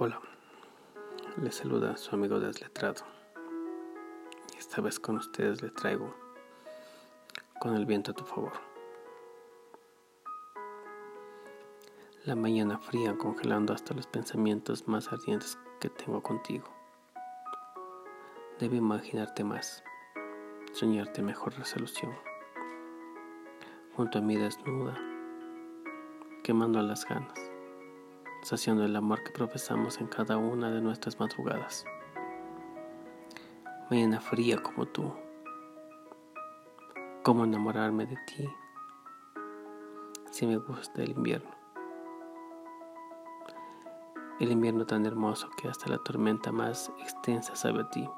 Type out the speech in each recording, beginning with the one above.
Hola, les saluda su amigo desletrado. Esta vez con ustedes le traigo con el viento a tu favor. La mañana fría congelando hasta los pensamientos más ardientes que tengo contigo. Debe imaginarte más, soñarte mejor resolución. Junto a mí desnuda, quemando las ganas saciando el amor que profesamos en cada una de nuestras madrugadas. Mañana fría como tú. ¿Cómo enamorarme de ti si me gusta el invierno? El invierno tan hermoso que hasta la tormenta más extensa sabe a ti.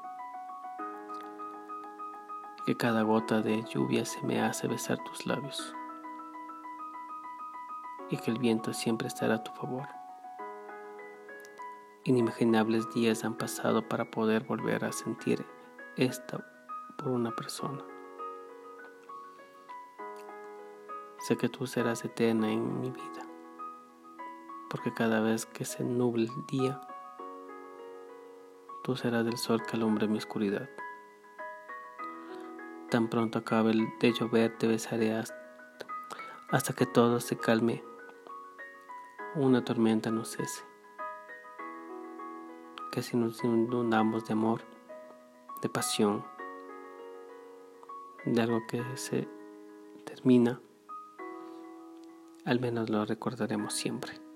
Que cada gota de lluvia se me hace besar tus labios. Y que el viento siempre estará a tu favor. Inimaginables días han pasado para poder volver a sentir esta por una persona. Sé que tú serás eterna en mi vida, porque cada vez que se nuble el día, tú serás el sol que alumbra mi oscuridad. Tan pronto acabe de llover, te besaré hasta que todo se calme, una tormenta no cese que si nos inundamos de amor, de pasión, de algo que se termina, al menos lo recordaremos siempre.